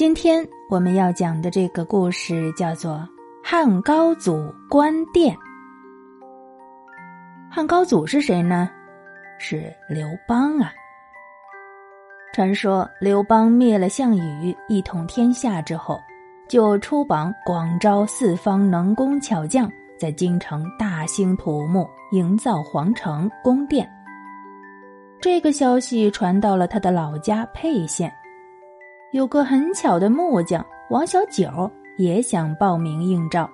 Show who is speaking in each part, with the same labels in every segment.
Speaker 1: 今天我们要讲的这个故事叫做《汉高祖关店》。汉高祖是谁呢？是刘邦啊。传说刘邦灭了项羽，一统天下之后，就出榜广招四方能工巧匠，在京城大兴土木，营造皇城宫殿。这个消息传到了他的老家沛县。有个很巧的木匠王小九也想报名应召，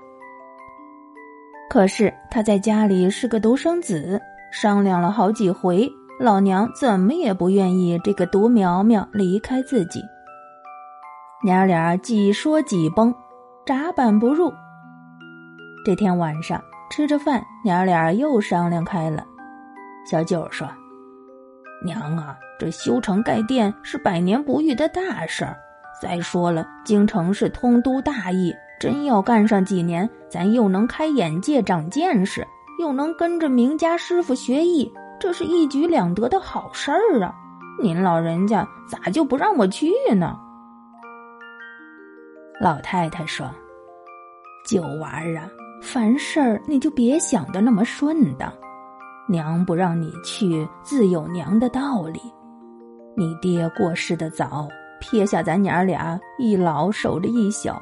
Speaker 1: 可是他在家里是个独生子，商量了好几回，老娘怎么也不愿意这个独苗苗离开自己。娘俩几说几崩，闸板不入。这天晚上吃着饭，娘俩又商量开了。小九说：“娘啊。”这修城盖殿是百年不遇的大事儿。再说了，京城是通都大邑，真要干上几年，咱又能开眼界、长见识，又能跟着名家师傅学艺，这是一举两得的好事儿啊！您老人家咋就不让我去呢？老太太说：“九娃儿啊，凡事儿你就别想的那么顺当，娘不让你去，自有娘的道理。”你爹过世的早，撇下咱娘俩一老守着一小，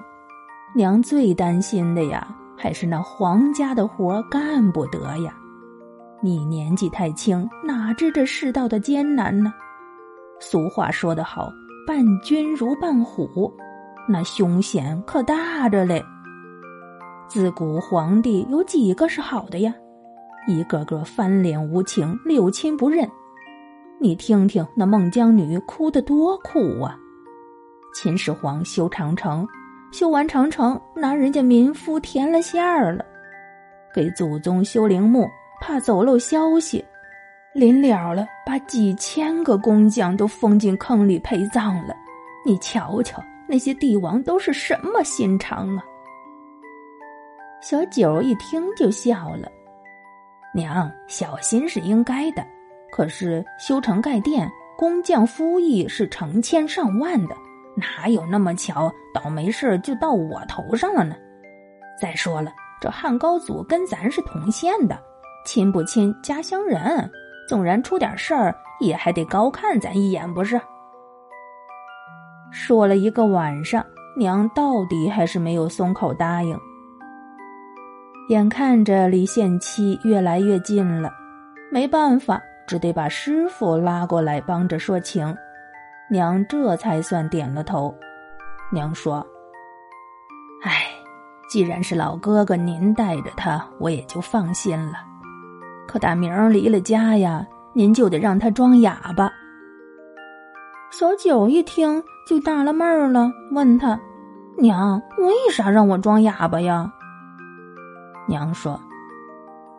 Speaker 1: 娘最担心的呀，还是那皇家的活干不得呀。你年纪太轻，哪知这世道的艰难呢？俗话说得好，伴君如伴虎，那凶险可大着嘞。自古皇帝有几个是好的呀？一个个翻脸无情，六亲不认。你听听那孟姜女哭得多苦啊！秦始皇修长城，修完长城拿人家民夫填了馅儿了；给祖宗修陵墓，怕走漏消息，临了了把几千个工匠都封进坑里陪葬了。你瞧瞧那些帝王都是什么心肠啊！小九一听就笑了：“娘，小心是应该的。”可是修城盖殿，工匠夫役是成千上万的，哪有那么巧，倒霉事就到我头上了呢？再说了，这汉高祖跟咱是同县的，亲不亲家乡人，纵然出点事儿，也还得高看咱一眼，不是？说了一个晚上，娘到底还是没有松口答应。眼看着离限期越来越近了，没办法。只得把师傅拉过来帮着说情，娘这才算点了头。娘说：“哎，既然是老哥哥您带着他，我也就放心了。可大明离了家呀，您就得让他装哑巴。”小九一听就纳了闷儿了，问他：“娘，为啥让我装哑巴呀？”娘说。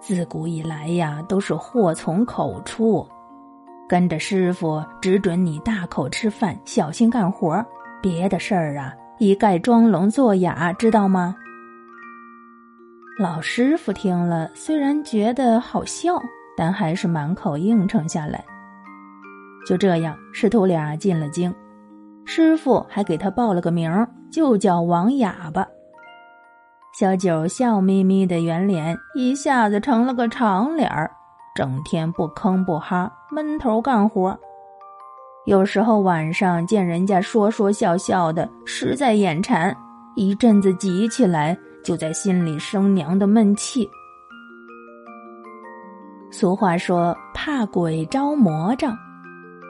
Speaker 1: 自古以来呀，都是祸从口出。跟着师傅，只准你大口吃饭，小心干活别的事儿啊，一概装聋作哑，知道吗？老师傅听了，虽然觉得好笑，但还是满口应承下来。就这样，师徒俩进了京，师傅还给他报了个名，就叫王哑巴。小九笑眯眯的圆脸一下子成了个长脸儿，整天不吭不哈，闷头干活。有时候晚上见人家说说笑笑的，实在眼馋，一阵子急起来，就在心里生娘的闷气。俗话说：“怕鬼招魔障。”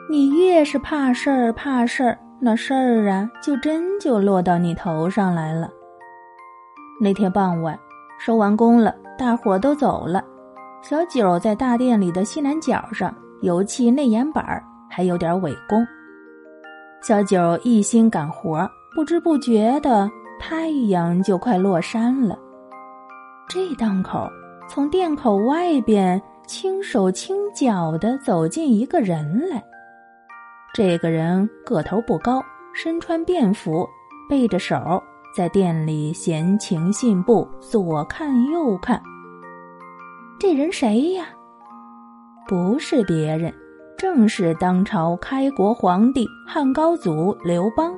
Speaker 1: 你越是怕事儿，怕事儿，那事儿啊，就真就落到你头上来了。那天傍晚，收完工了，大伙都走了。小九在大殿里的西南角上油漆内檐板还有点尾工。小九一心赶活，不知不觉的，太阳就快落山了。这当口，从殿口外边轻手轻脚的走进一个人来。这个人个头不高，身穿便服，背着手。在店里闲情信步，左看右看。这人谁呀？不是别人，正是当朝开国皇帝汉高祖刘邦。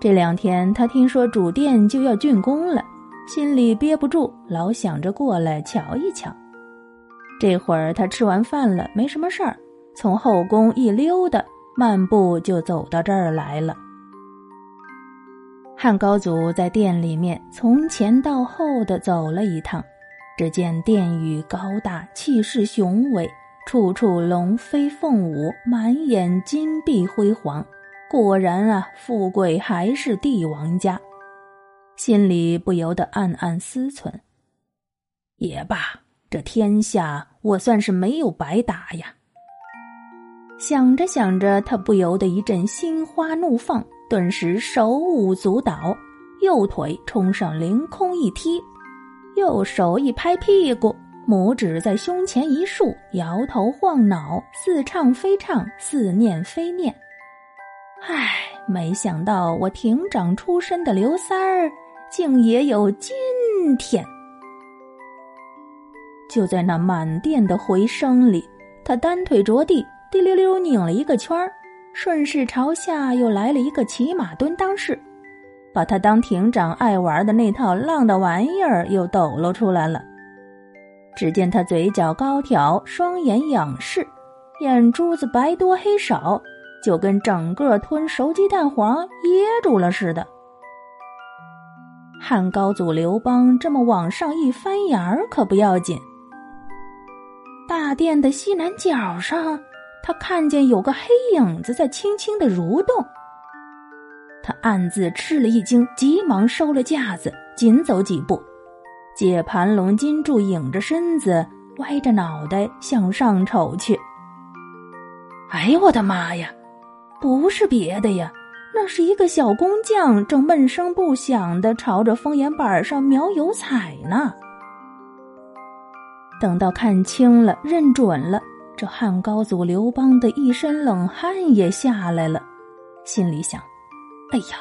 Speaker 1: 这两天他听说主殿就要竣工了，心里憋不住，老想着过来瞧一瞧。这会儿他吃完饭了，没什么事儿，从后宫一溜达，漫步就走到这儿来了。汉高祖在殿里面从前到后的走了一趟，只见殿宇高大，气势雄伟，处处龙飞凤舞，满眼金碧辉煌。果然啊，富贵还是帝王家，心里不由得暗暗思忖：也罢，这天下我算是没有白打呀。想着想着，他不由得一阵心花怒放。顿时手舞足蹈，右腿冲上凌空一踢，右手一拍屁股，拇指在胸前一竖，摇头晃脑，似唱非唱，似念非念。唉，没想到我亭长出身的刘三儿，竟也有今天。就在那满殿的回声里，他单腿着地，滴溜溜拧了一个圈儿。顺势朝下又来了一个骑马蹲裆式，把他当亭长爱玩的那套浪的玩意儿又抖露出来了。只见他嘴角高挑，双眼仰视，眼珠子白多黑少，就跟整个吞熟鸡蛋黄噎住了似的。汉高祖刘邦这么往上一翻眼儿可不要紧，大殿的西南角上。他看见有个黑影子在轻轻的蠕动，他暗自吃了一惊，急忙收了架子，紧走几步，借盘龙金柱影着身子，歪着脑袋向上瞅去。哎呦我的妈呀！不是别的呀，那是一个小工匠正闷声不响的朝着风眼板上描油彩呢。等到看清了，认准了。这汉高祖刘邦的一身冷汗也下来了，心里想：“哎呀，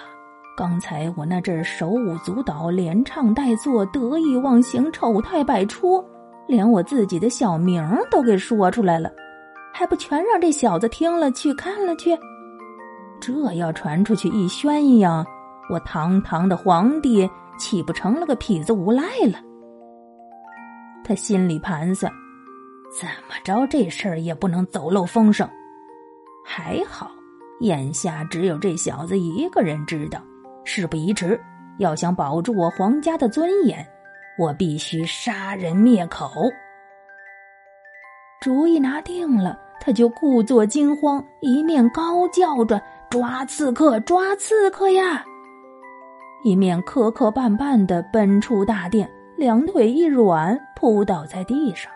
Speaker 1: 刚才我那阵手舞足蹈、连唱带做、得意忘形、丑态百出，连我自己的小名都给说出来了，还不全让这小子听了去看了去？这要传出去一宣扬，我堂堂的皇帝岂不成了个痞子无赖了？”他心里盘算。怎么着，这事儿也不能走漏风声。还好，眼下只有这小子一个人知道。事不宜迟，要想保住我皇家的尊严，我必须杀人灭口。主意拿定了，他就故作惊慌，一面高叫着“抓刺客，抓刺客呀”，一面磕磕绊绊的奔出大殿，两腿一软，扑倒在地上。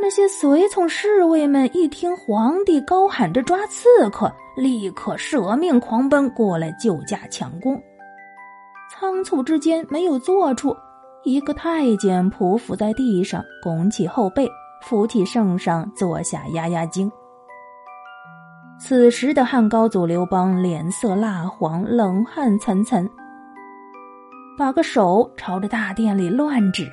Speaker 1: 那些随从侍卫们一听皇帝高喊着抓刺客，立刻舍命狂奔过来救驾抢功。仓促之间没有坐处，一个太监匍匐在地上，拱起后背，扶起圣上坐下压压惊。此时的汉高祖刘邦脸色蜡黄，冷汗涔涔，把个手朝着大殿里乱指。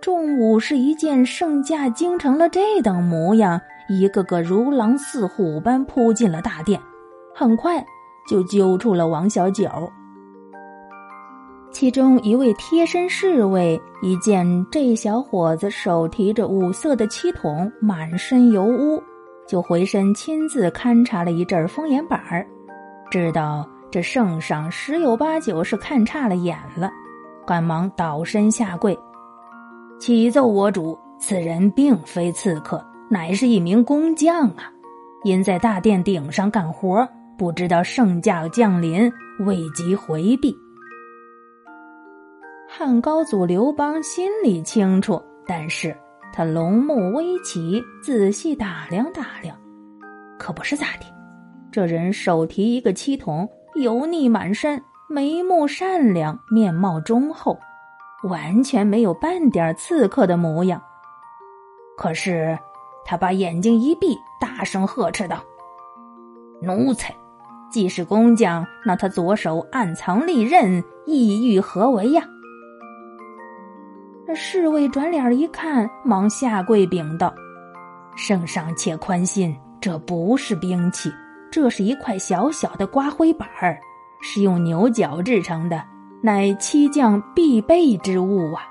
Speaker 1: 众武士一见圣驾惊成了这等模样，一个个如狼似虎般扑进了大殿，很快就揪出了王小九。其中一位贴身侍卫一见这小伙子手提着五色的漆桶，满身油污，就回身亲自勘察了一阵风眼板儿，知道这圣上十有八九是看差了眼了，赶忙倒身下跪。启奏我主，此人并非刺客，乃是一名工匠啊！因在大殿顶上干活，不知道圣驾降临，未及回避。汉高祖刘邦心里清楚，但是他龙目微起，仔细打量打量，可不是咋的。这人手提一个漆桶，油腻满身，眉目善良，面貌忠厚。完全没有半点刺客的模样。可是，他把眼睛一闭，大声呵斥道：“奴才，既是工匠，那他左手暗藏利刃，意欲何为呀？”侍卫转脸一看，忙下跪禀道：“圣上且宽心，这不是兵器，这是一块小小的刮灰板儿，是用牛角制成的，乃七将必备之物啊！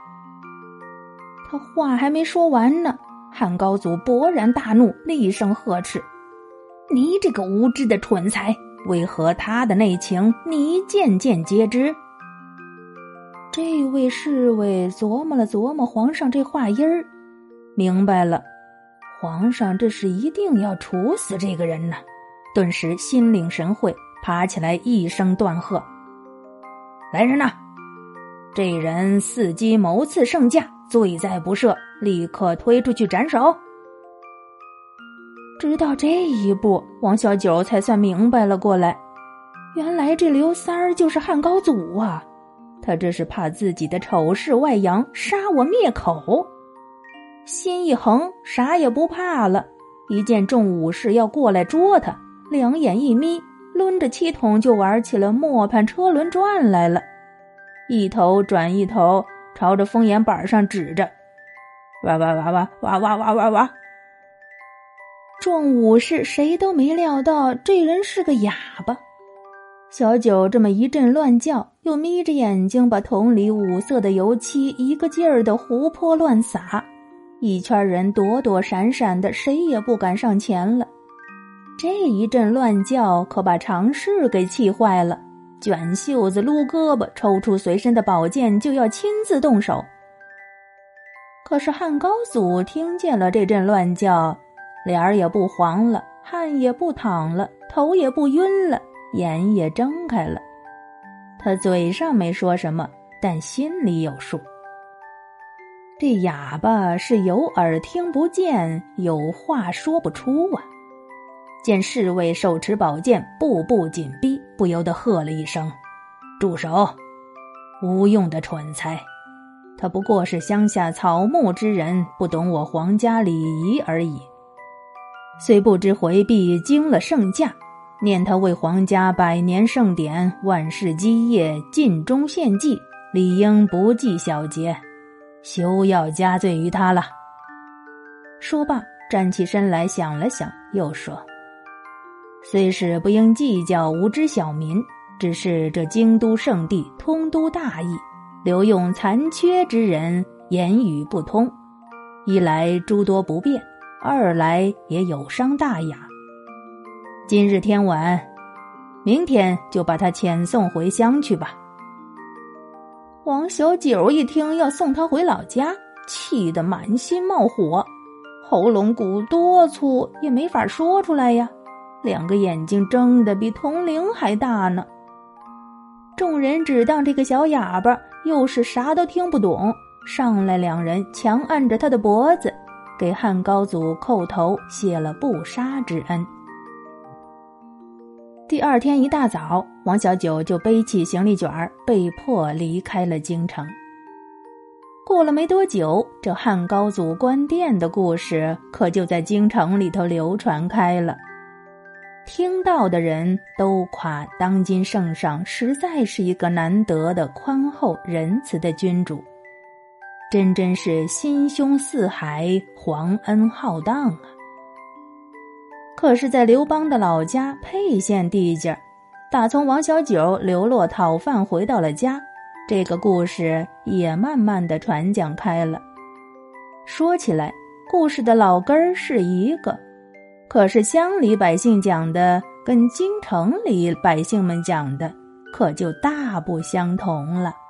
Speaker 1: 他话还没说完呢，汉高祖勃然大怒，厉声呵斥：“你这个无知的蠢材，为何他的内情你件件皆知？”这位侍卫琢磨了琢磨皇上这话音儿，明白了，皇上这是一定要处死这个人呢。顿时心领神会，爬起来一声断喝：“来人呐！这人伺机谋刺圣驾，罪在不赦，立刻推出去斩首。”直到这一步，王小九才算明白了过来，原来这刘三儿就是汉高祖啊！他这是怕自己的丑事外扬，杀我灭口。心一横，啥也不怕了。一见众武士要过来捉他，两眼一眯，抡着气筒就玩起了磨盘车轮转来了。一头转一头，朝着风眼板上指着，哇哇哇哇哇哇哇哇哇！众武士谁都没料到这人是个哑巴。小九这么一阵乱叫，又眯着眼睛把桶里五色的油漆一个劲儿的胡泼乱洒，一圈人躲躲闪闪的，谁也不敢上前了。这一阵乱叫可把常侍给气坏了，卷袖子、撸胳膊，抽出随身的宝剑就要亲自动手。可是汉高祖听见了这阵乱叫，脸儿也不黄了，汗也不淌了，头也不晕了。眼也睁开了，他嘴上没说什么，但心里有数。这哑巴是有耳听不见，有话说不出啊！见侍卫手持宝剑，步步紧逼，不由得喝了一声：“住手！无用的蠢材！他不过是乡下草木之人，不懂我皇家礼仪而已，虽不知回避惊了圣驾。”念他为皇家百年盛典、万世基业尽忠献祭，理应不计小节，休要加罪于他了。说罢，站起身来，想了想，又说：“虽是不应计较无知小民，只是这京都圣地通都大邑，留用残缺之人，言语不通，一来诸多不便，二来也有伤大雅。”今日天晚，明天就把他遣送回乡去吧。王小九一听要送他回老家，气得满心冒火，喉咙鼓多粗也没法说出来呀，两个眼睛睁得比铜铃还大呢。众人只当这个小哑巴又是啥都听不懂，上来两人强按着他的脖子，给汉高祖叩头谢了不杀之恩。第二天一大早，王小九就背起行李卷儿，被迫离开了京城。过了没多久，这汉高祖关店的故事可就在京城里头流传开了。听到的人都夸当今圣上实在是一个难得的宽厚仁慈的君主，真真是心胸似海，皇恩浩荡啊！可是，在刘邦的老家沛县地界儿打从王小九流落讨饭回到了家，这个故事也慢慢的传讲开了。说起来，故事的老根儿是一个，可是乡里百姓讲的跟京城里百姓们讲的可就大不相同了。